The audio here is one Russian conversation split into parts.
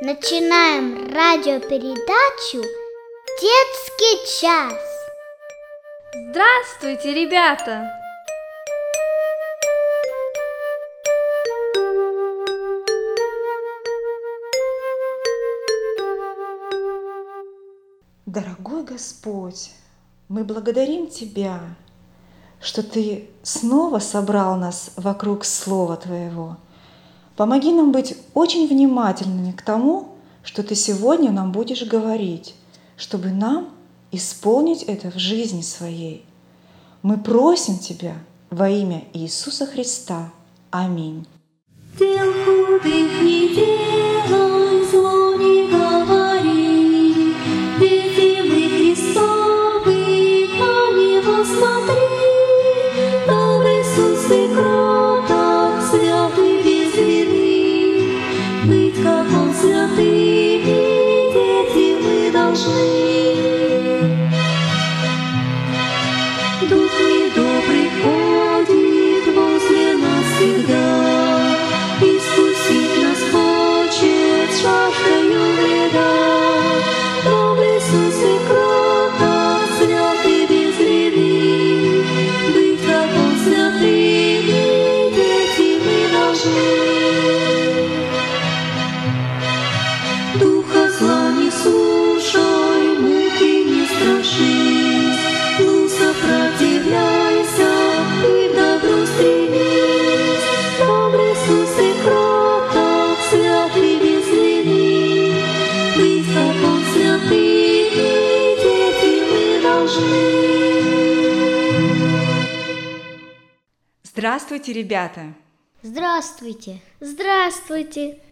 Начинаем радиопередачу «Детский час». Здравствуйте, ребята! Дорогой Господь, мы благодарим Тебя, что Ты снова собрал нас вокруг Слова Твоего. Помоги нам быть очень внимательными к тому, что Ты сегодня нам будешь говорить, чтобы нам исполнить это в жизни своей. Мы просим Тебя во имя Иисуса Христа. Аминь. Здравствуйте, ребята! Здравствуйте! Здравствуйте!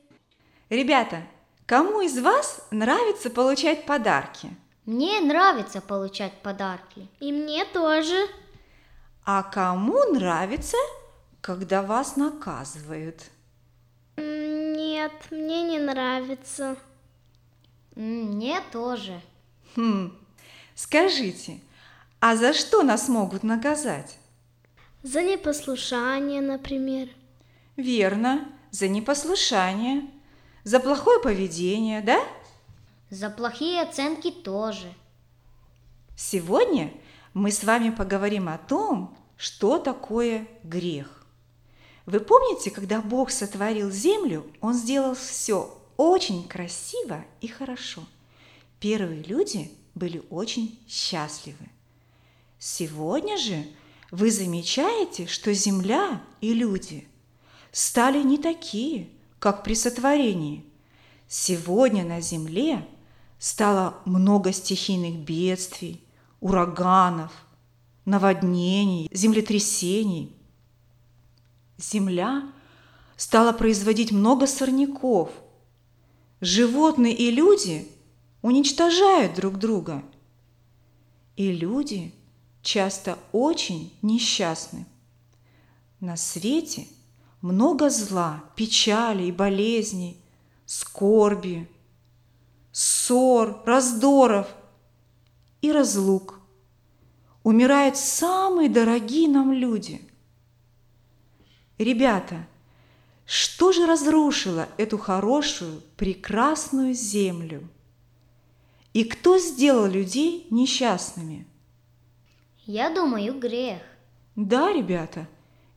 Ребята, кому из вас нравится получать подарки? Мне нравится получать подарки. И мне тоже. А кому нравится, когда вас наказывают? Нет, мне не нравится. Мне тоже. Хм, скажите, а за что нас могут наказать? За непослушание, например. Верно, за непослушание, за плохое поведение, да? За плохие оценки тоже. Сегодня мы с вами поговорим о том, что такое грех. Вы помните, когда Бог сотворил землю, Он сделал все очень красиво и хорошо. Первые люди были очень счастливы. Сегодня же – вы замечаете, что Земля и люди стали не такие, как при сотворении. Сегодня на Земле стало много стихийных бедствий, ураганов, наводнений, землетрясений. Земля стала производить много сорняков. Животные и люди уничтожают друг друга. И люди – часто очень несчастны. На свете много зла, печали и болезней, скорби, ссор, раздоров и разлук. Умирают самые дорогие нам люди. Ребята, что же разрушило эту хорошую, прекрасную землю? И кто сделал людей несчастными – я думаю, грех. Да, ребята,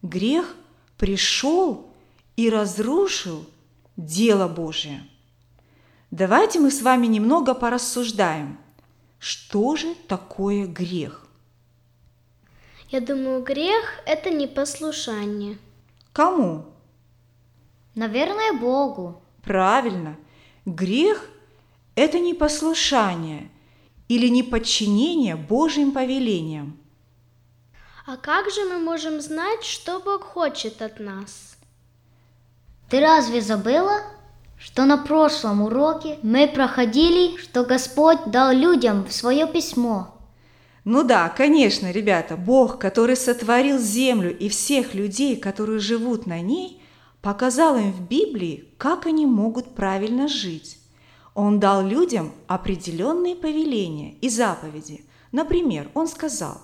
грех пришел и разрушил дело Божие. Давайте мы с вами немного порассуждаем, что же такое грех. Я думаю, грех – это непослушание. Кому? Наверное, Богу. Правильно. Грех – это непослушание или неподчинение Божьим повелениям. А как же мы можем знать, что Бог хочет от нас? Ты разве забыла, что на прошлом уроке мы проходили, что Господь дал людям свое письмо? Ну да, конечно, ребята, Бог, который сотворил землю и всех людей, которые живут на ней, показал им в Библии, как они могут правильно жить. Он дал людям определенные повеления и заповеди. Например, он сказал,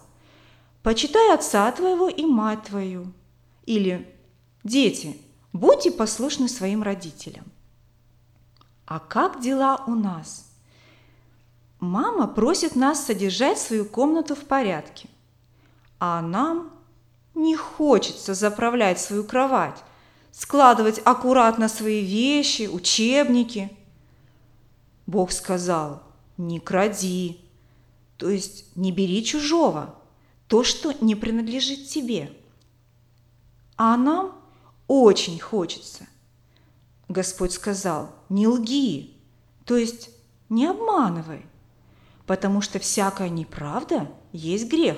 почитай отца твоего и мать твою. Или дети, будьте послушны своим родителям. А как дела у нас? Мама просит нас содержать свою комнату в порядке, а нам не хочется заправлять свою кровать, складывать аккуратно свои вещи, учебники. Бог сказал, не кради, то есть не бери чужого, то, что не принадлежит тебе. А нам очень хочется. Господь сказал, не лги, то есть не обманывай, потому что всякая неправда есть грех.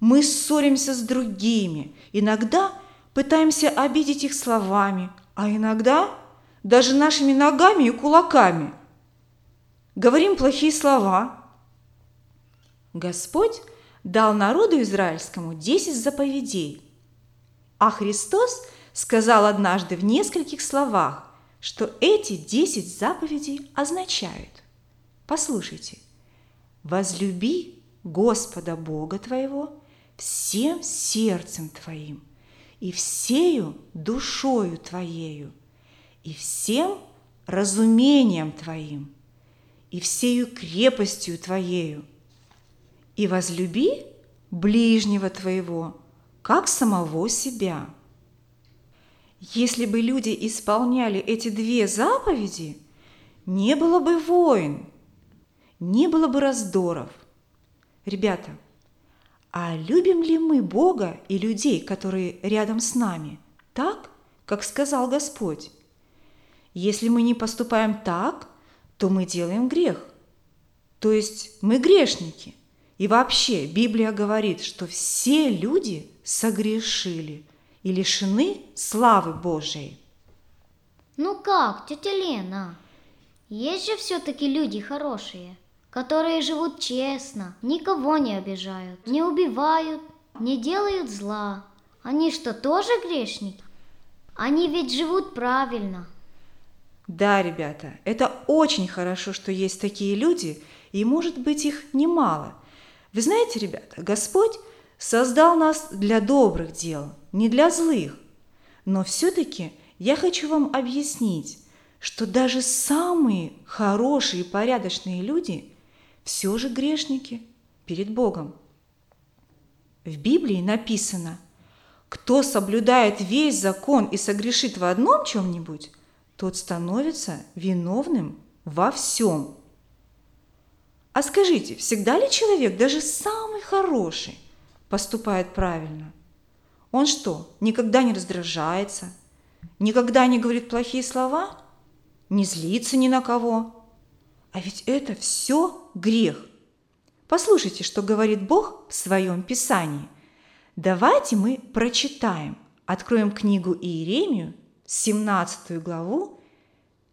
Мы ссоримся с другими, иногда пытаемся обидеть их словами, а иногда даже нашими ногами и кулаками. Говорим плохие слова. Господь дал народу израильскому десять заповедей, а Христос сказал однажды в нескольких словах, что эти десять заповедей означают. Послушайте. Возлюби Господа Бога твоего всем сердцем твоим и всею душою твоею и всем разумением твоим и всею крепостью твоею – и возлюби ближнего твоего, как самого себя. Если бы люди исполняли эти две заповеди, не было бы войн, не было бы раздоров. Ребята, а любим ли мы Бога и людей, которые рядом с нами, так, как сказал Господь? Если мы не поступаем так, то мы делаем грех. То есть мы грешники – и вообще Библия говорит, что все люди согрешили и лишены славы Божией. Ну как, тетя Лена? Есть же все-таки люди хорошие, которые живут честно, никого не обижают, не убивают, не делают зла. Они что, тоже грешники? Они ведь живут правильно. Да, ребята, это очень хорошо, что есть такие люди, и может быть их немало – вы знаете, ребята, Господь создал нас для добрых дел, не для злых. Но все-таки я хочу вам объяснить, что даже самые хорошие и порядочные люди все же грешники перед Богом. В Библии написано, кто соблюдает весь закон и согрешит в одном чем-нибудь, тот становится виновным во всем. А скажите, всегда ли человек, даже самый хороший, поступает правильно? Он что, никогда не раздражается, никогда не говорит плохие слова, не злится ни на кого? А ведь это все грех. Послушайте, что говорит Бог в своем Писании. Давайте мы прочитаем, откроем книгу Иеремию, 17 главу,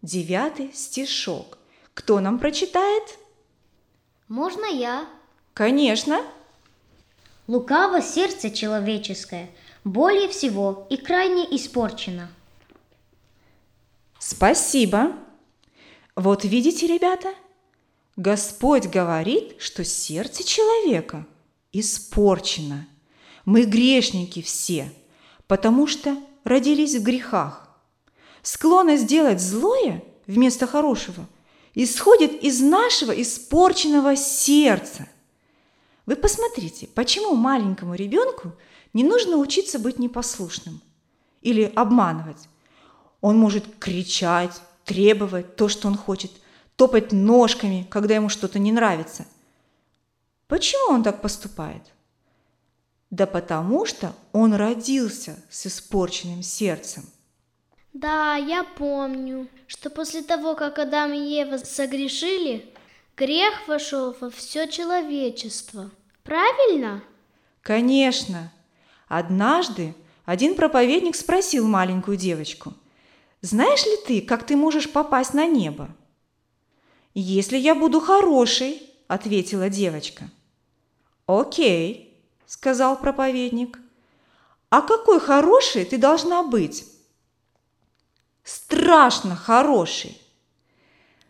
9 стишок. Кто нам прочитает? Можно я? Конечно. Лукаво сердце человеческое, более всего и крайне испорчено. Спасибо. Вот видите, ребята, Господь говорит, что сердце человека испорчено. Мы грешники все, потому что родились в грехах. Склонность сделать злое вместо хорошего – исходит из нашего испорченного сердца. Вы посмотрите, почему маленькому ребенку не нужно учиться быть непослушным или обманывать. Он может кричать, требовать то, что он хочет, топать ножками, когда ему что-то не нравится. Почему он так поступает? Да потому что он родился с испорченным сердцем – да, я помню, что после того, как Адам и Ева согрешили, грех вошел во все человечество. Правильно? Конечно. Однажды один проповедник спросил маленькую девочку, «Знаешь ли ты, как ты можешь попасть на небо?» «Если я буду хорошей», — ответила девочка. «Окей», — сказал проповедник. «А какой хорошей ты должна быть?» Страшно хороший.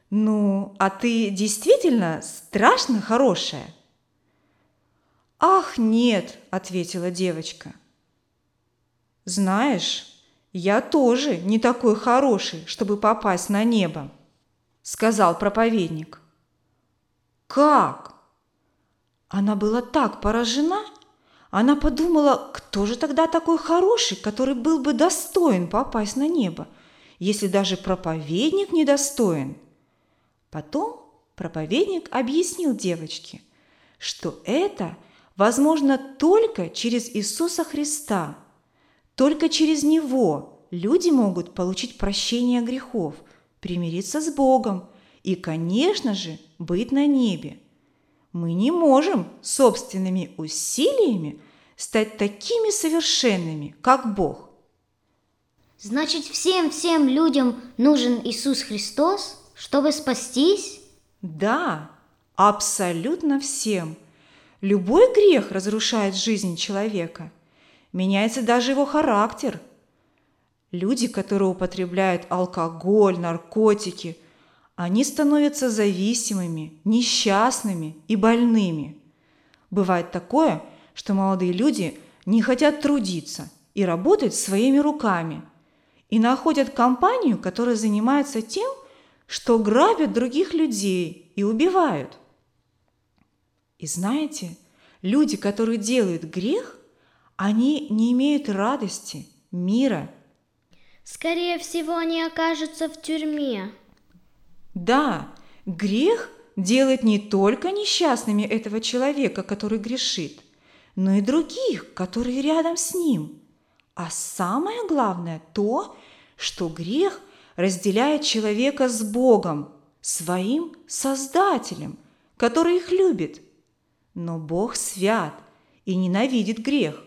Ну, а ты действительно страшно хорошая? Ах, нет, ответила девочка. Знаешь, я тоже не такой хороший, чтобы попасть на небо. – сказал проповедник. «Как?» Она была так поражена, она подумала, кто же тогда такой хороший, который был бы достоин попасть на небо, если даже проповедник недостоин. Потом проповедник объяснил девочке, что это возможно только через Иисуса Христа. Только через Него люди могут получить прощение грехов, примириться с Богом и, конечно же, быть на небе. Мы не можем собственными усилиями стать такими совершенными, как Бог. Значит, всем-всем людям нужен Иисус Христос, чтобы спастись? Да, абсолютно всем. Любой грех разрушает жизнь человека. Меняется даже его характер. Люди, которые употребляют алкоголь, наркотики – они становятся зависимыми, несчастными и больными. Бывает такое, что молодые люди не хотят трудиться и работать своими руками, и находят компанию, которая занимается тем, что грабят других людей и убивают. И знаете, люди, которые делают грех, они не имеют радости, мира. Скорее всего, они окажутся в тюрьме. Да, грех делает не только несчастными этого человека, который грешит, но и других, которые рядом с ним. А самое главное то, что грех разделяет человека с Богом, своим Создателем, который их любит. Но Бог свят и ненавидит грех.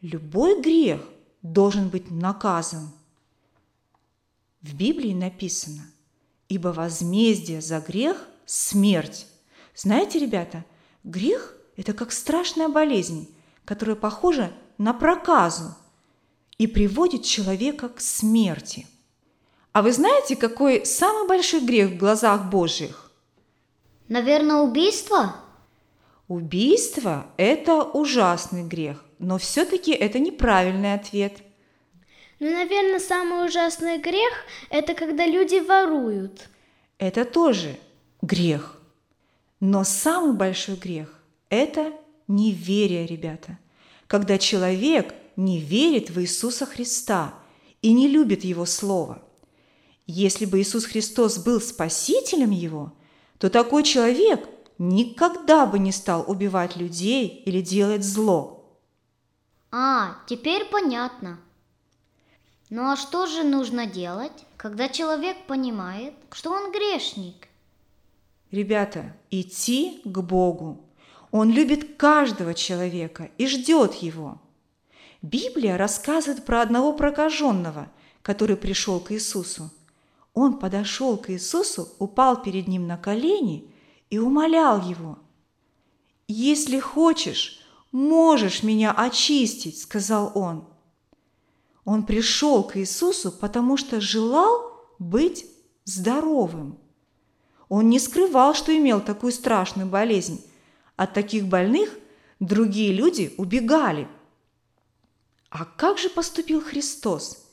Любой грех должен быть наказан. В Библии написано – ибо возмездие за грех – смерть. Знаете, ребята, грех – это как страшная болезнь, которая похожа на проказу и приводит человека к смерти. А вы знаете, какой самый большой грех в глазах Божьих? Наверное, убийство? Убийство – это ужасный грех, но все-таки это неправильный ответ – ну, наверное, самый ужасный грех – это когда люди воруют. Это тоже грех. Но самый большой грех – это неверие, ребята. Когда человек не верит в Иисуса Христа и не любит Его Слово. Если бы Иисус Христос был спасителем его, то такой человек никогда бы не стал убивать людей или делать зло. А, теперь понятно. Ну а что же нужно делать, когда человек понимает, что он грешник? Ребята, идти к Богу. Он любит каждого человека и ждет его. Библия рассказывает про одного прокаженного, который пришел к Иисусу. Он подошел к Иисусу, упал перед ним на колени и умолял его. «Если хочешь, можешь меня очистить», – сказал он – он пришел к Иисусу, потому что желал быть здоровым. Он не скрывал, что имел такую страшную болезнь. От таких больных другие люди убегали. А как же поступил Христос?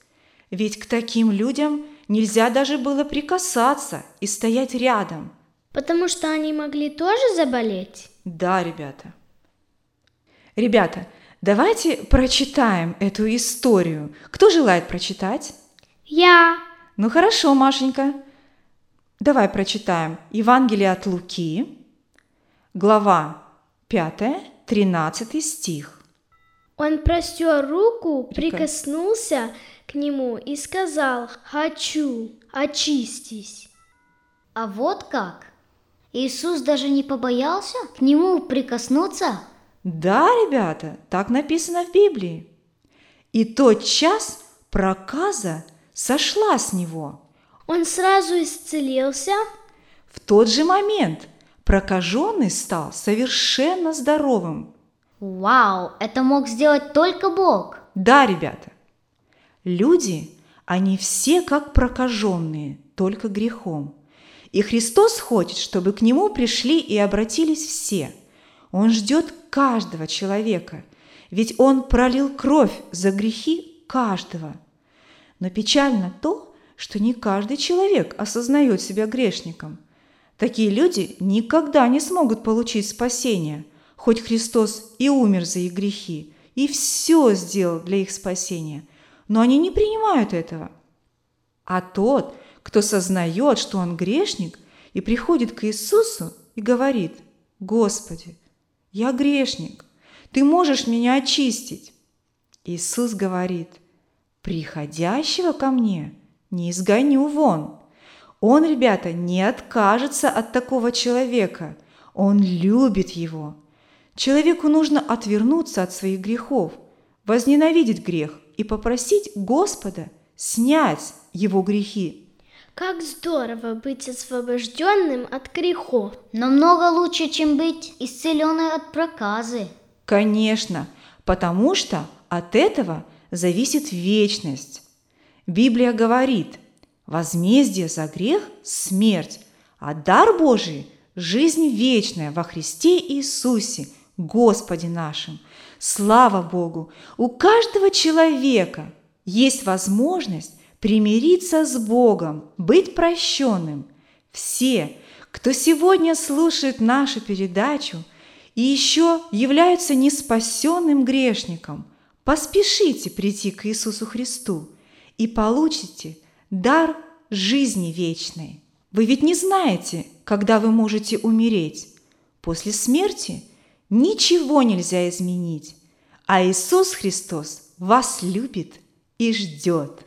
Ведь к таким людям нельзя даже было прикасаться и стоять рядом. Потому что они могли тоже заболеть? Да, ребята. Ребята, Давайте прочитаем эту историю. Кто желает прочитать? Я. Ну хорошо, Машенька. Давай прочитаем Евангелие от Луки, глава 5, 13 стих. Он простер руку, прикоснулся к нему и сказал «Хочу, очистись». А вот как? Иисус даже не побоялся к нему прикоснуться – да, ребята, так написано в Библии. И тот час проказа сошла с него. Он сразу исцелился? В тот же момент прокаженный стал совершенно здоровым. Вау, это мог сделать только Бог. Да, ребята. Люди, они все как прокаженные, только грехом. И Христос хочет, чтобы к Нему пришли и обратились все. Он ждет каждого человека, ведь Он пролил кровь за грехи каждого. Но печально то, что не каждый человек осознает себя грешником. Такие люди никогда не смогут получить спасение, хоть Христос и умер за их грехи, и все сделал для их спасения, но они не принимают этого. А тот, кто сознает, что он грешник, и приходит к Иисусу и говорит, «Господи, я грешник, Ты можешь меня очистить». Иисус говорит, «Приходящего ко мне не изгоню вон». Он, ребята, не откажется от такого человека. Он любит его. Человеку нужно отвернуться от своих грехов, возненавидеть грех и попросить Господа снять его грехи как здорово быть освобожденным от грехов. Намного лучше, чем быть исцеленной от проказы. Конечно, потому что от этого зависит вечность. Библия говорит, возмездие за грех – смерть, а дар Божий – жизнь вечная во Христе Иисусе, Господе нашим. Слава Богу! У каждого человека есть возможность примириться с Богом, быть прощенным. Все, кто сегодня слушает нашу передачу и еще являются неспасенным грешником, поспешите прийти к Иисусу Христу и получите дар жизни вечной. Вы ведь не знаете, когда вы можете умереть. После смерти ничего нельзя изменить, а Иисус Христос вас любит и ждет.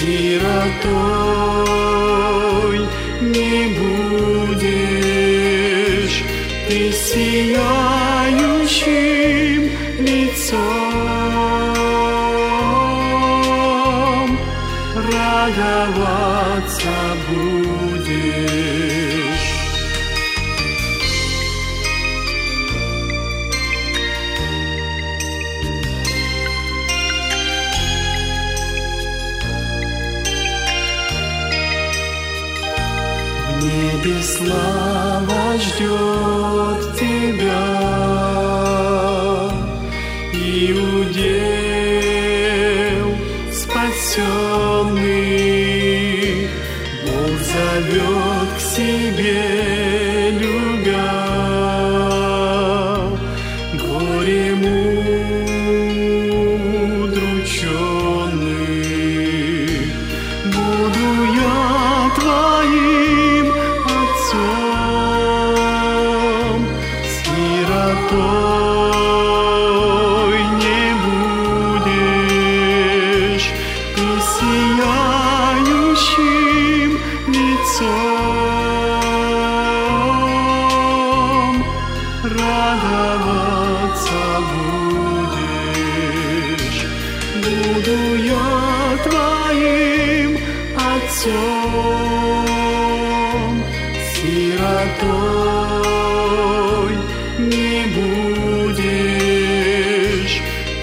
Сиротой не будешь. Ты сияющим лицом радоваться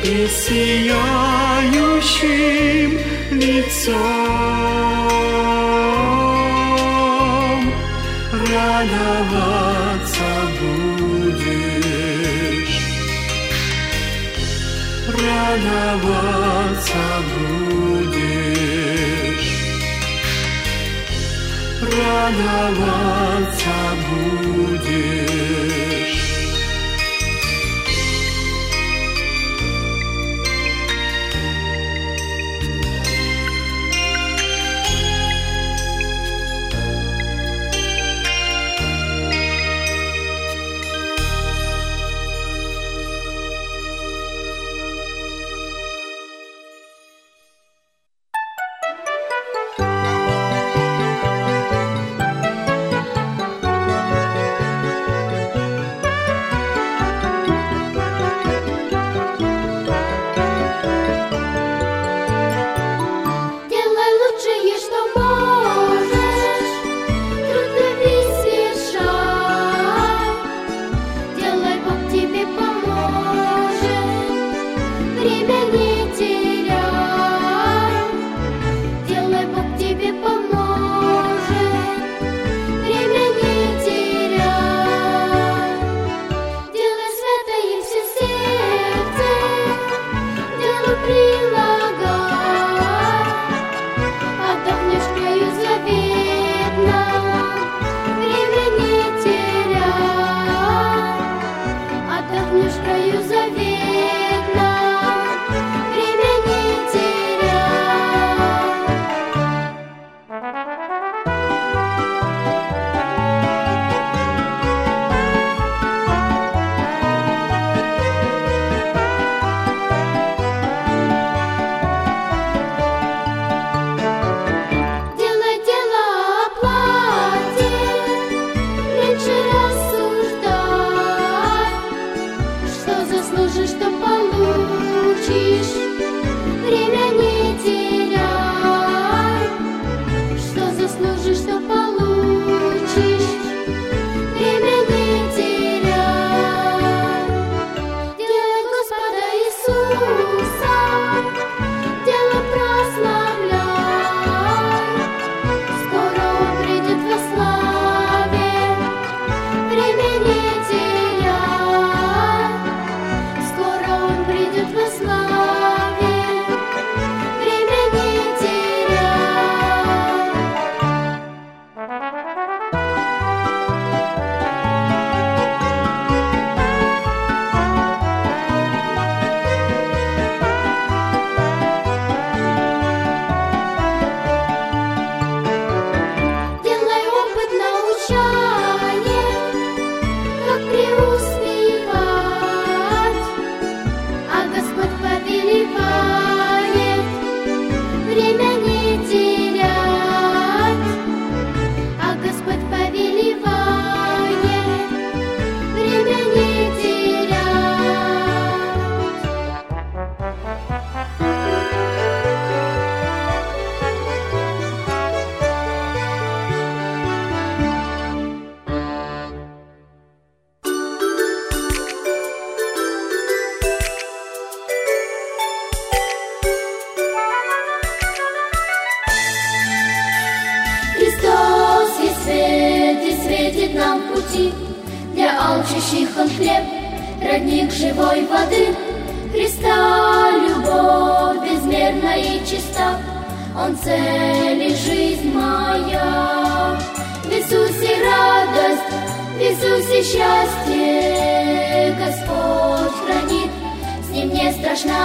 ты сияющим лицом. Радоваться будешь, радоваться будешь, радоваться будешь.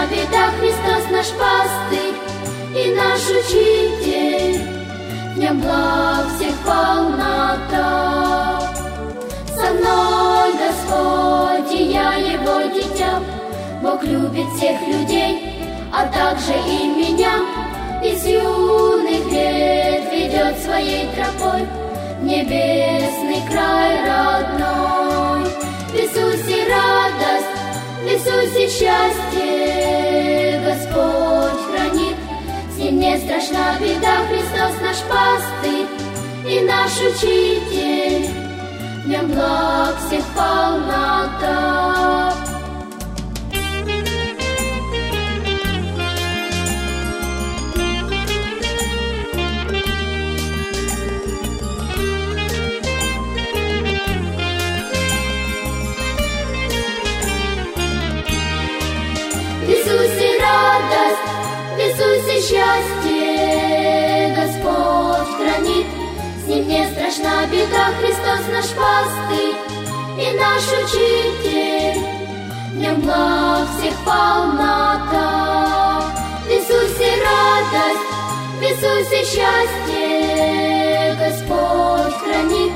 Страшна беда, Христос наш пастырь и наш учитель. В благ всех полнота. Со мной Господь, и я его дитя. Бог любит всех людей, а также и меня. Из юных лет ведет своей тропой небесный край родной. В Иисусе радость, Иисусе счастье Господь хранит. С ним не страшна беда, Христос наш пастырь и наш учитель. днем благ всех полнота. Наш учитель. В нем благ всех полнота. В Иисусе радость, в Иисусе счастье Господь хранит.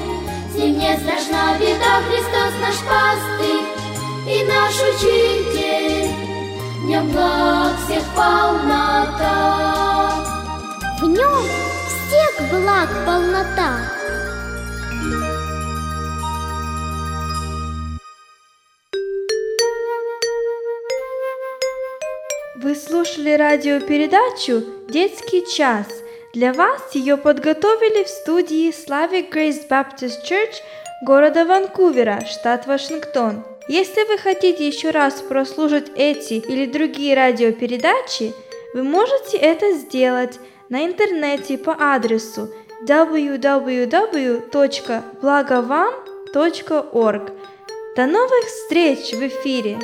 С ним не страшна беда, Христос наш пастырь и наш учитель. В нем благ всех полнота. В нем всех благ полнота. Слушали радиопередачу «Детский час». Для вас ее подготовили в студии Slavic Grace Baptist Church города Ванкувера, штат Вашингтон. Если вы хотите еще раз прослушать эти или другие радиопередачи, вы можете это сделать на интернете по адресу www.благовам.org. До новых встреч в эфире!